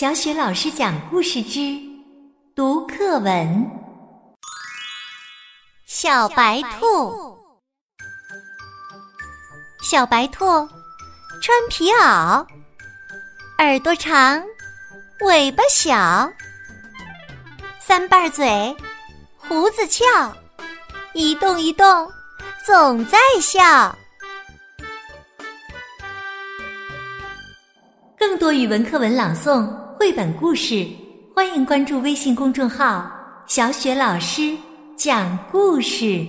小雪老师讲故事之读课文：小白兔。小白兔穿皮袄，耳朵长，尾巴小，三瓣嘴，胡子翘，一动一动总在笑。更多语文课文朗诵、绘本故事，欢迎关注微信公众号“小雪老师讲故事”。